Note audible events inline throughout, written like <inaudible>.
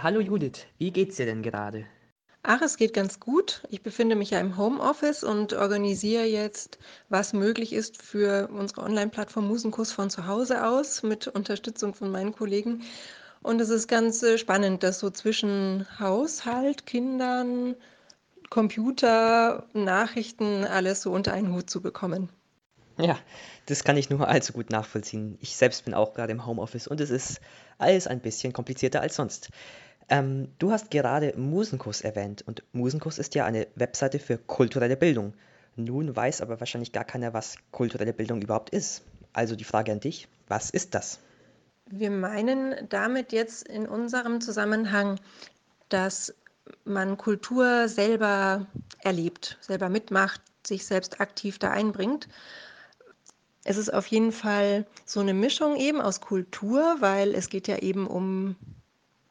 Hallo Judith, wie geht's dir denn gerade? Ach, es geht ganz gut. Ich befinde mich ja im Homeoffice und organisiere jetzt, was möglich ist für unsere Online-Plattform Musenkurs von zu Hause aus mit Unterstützung von meinen Kollegen. Und es ist ganz äh, spannend, das so zwischen Haushalt, Kindern, Computer, Nachrichten alles so unter einen Hut zu bekommen. Ja, das kann ich nur <laughs> allzu gut nachvollziehen. Ich selbst bin auch gerade im Homeoffice und es ist alles ein bisschen komplizierter als sonst. Ähm, du hast gerade Musenkurs erwähnt und Musenkurs ist ja eine Webseite für kulturelle Bildung. Nun weiß aber wahrscheinlich gar keiner, was kulturelle Bildung überhaupt ist. Also die Frage an dich, was ist das? Wir meinen damit jetzt in unserem Zusammenhang, dass man Kultur selber erlebt, selber mitmacht, sich selbst aktiv da einbringt. Es ist auf jeden Fall so eine Mischung eben aus Kultur, weil es geht ja eben um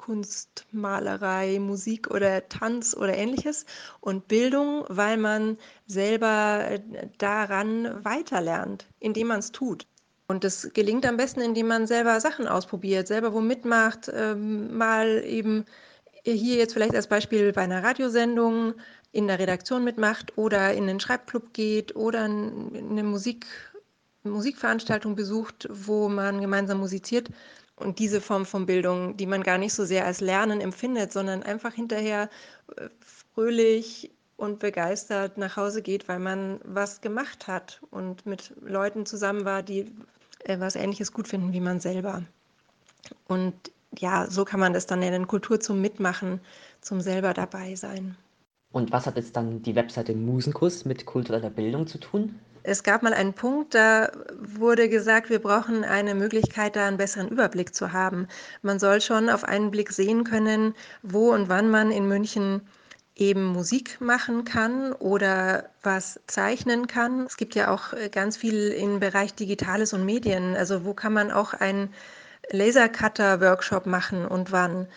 Kunst, Malerei, Musik oder Tanz oder ähnliches und Bildung, weil man selber äh, daran weiterlernt, indem man es tut. Und das gelingt am besten, indem man selber Sachen ausprobiert, selber wo mitmacht, ähm, mal eben hier jetzt vielleicht als Beispiel bei einer Radiosendung in der Redaktion mitmacht oder in einen Schreibclub geht oder eine Musik, Musikveranstaltung besucht, wo man gemeinsam musiziert. Und diese Form von Bildung, die man gar nicht so sehr als Lernen empfindet, sondern einfach hinterher äh, fröhlich und begeistert nach Hause geht, weil man was gemacht hat und mit Leuten zusammen war, die äh, was Ähnliches gut finden wie man selber. Und ja, so kann man das dann nennen, Kultur zum Mitmachen, zum selber dabei sein. Und was hat jetzt dann die Webseite Musenkurs mit kultureller Bildung zu tun? Es gab mal einen Punkt, da wurde gesagt, wir brauchen eine Möglichkeit, da einen besseren Überblick zu haben. Man soll schon auf einen Blick sehen können, wo und wann man in München eben Musik machen kann oder was zeichnen kann. Es gibt ja auch äh, ganz viel im Bereich Digitales und Medien. Also wo kann man auch einen Lasercutter-Workshop machen und wann?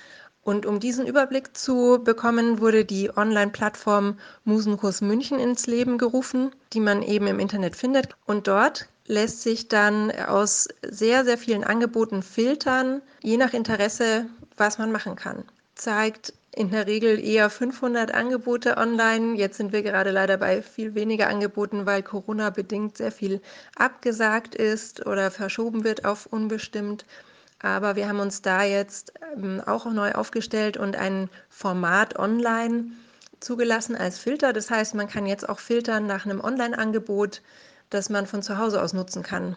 Und um diesen Überblick zu bekommen, wurde die Online-Plattform Musenkurs München ins Leben gerufen, die man eben im Internet findet. Und dort lässt sich dann aus sehr, sehr vielen Angeboten filtern, je nach Interesse, was man machen kann. Zeigt in der Regel eher 500 Angebote online. Jetzt sind wir gerade leider bei viel weniger Angeboten, weil Corona bedingt sehr viel abgesagt ist oder verschoben wird auf unbestimmt. Aber wir haben uns da jetzt ähm, auch neu aufgestellt und ein Format online zugelassen als Filter. Das heißt, man kann jetzt auch filtern nach einem Online-Angebot, das man von zu Hause aus nutzen kann.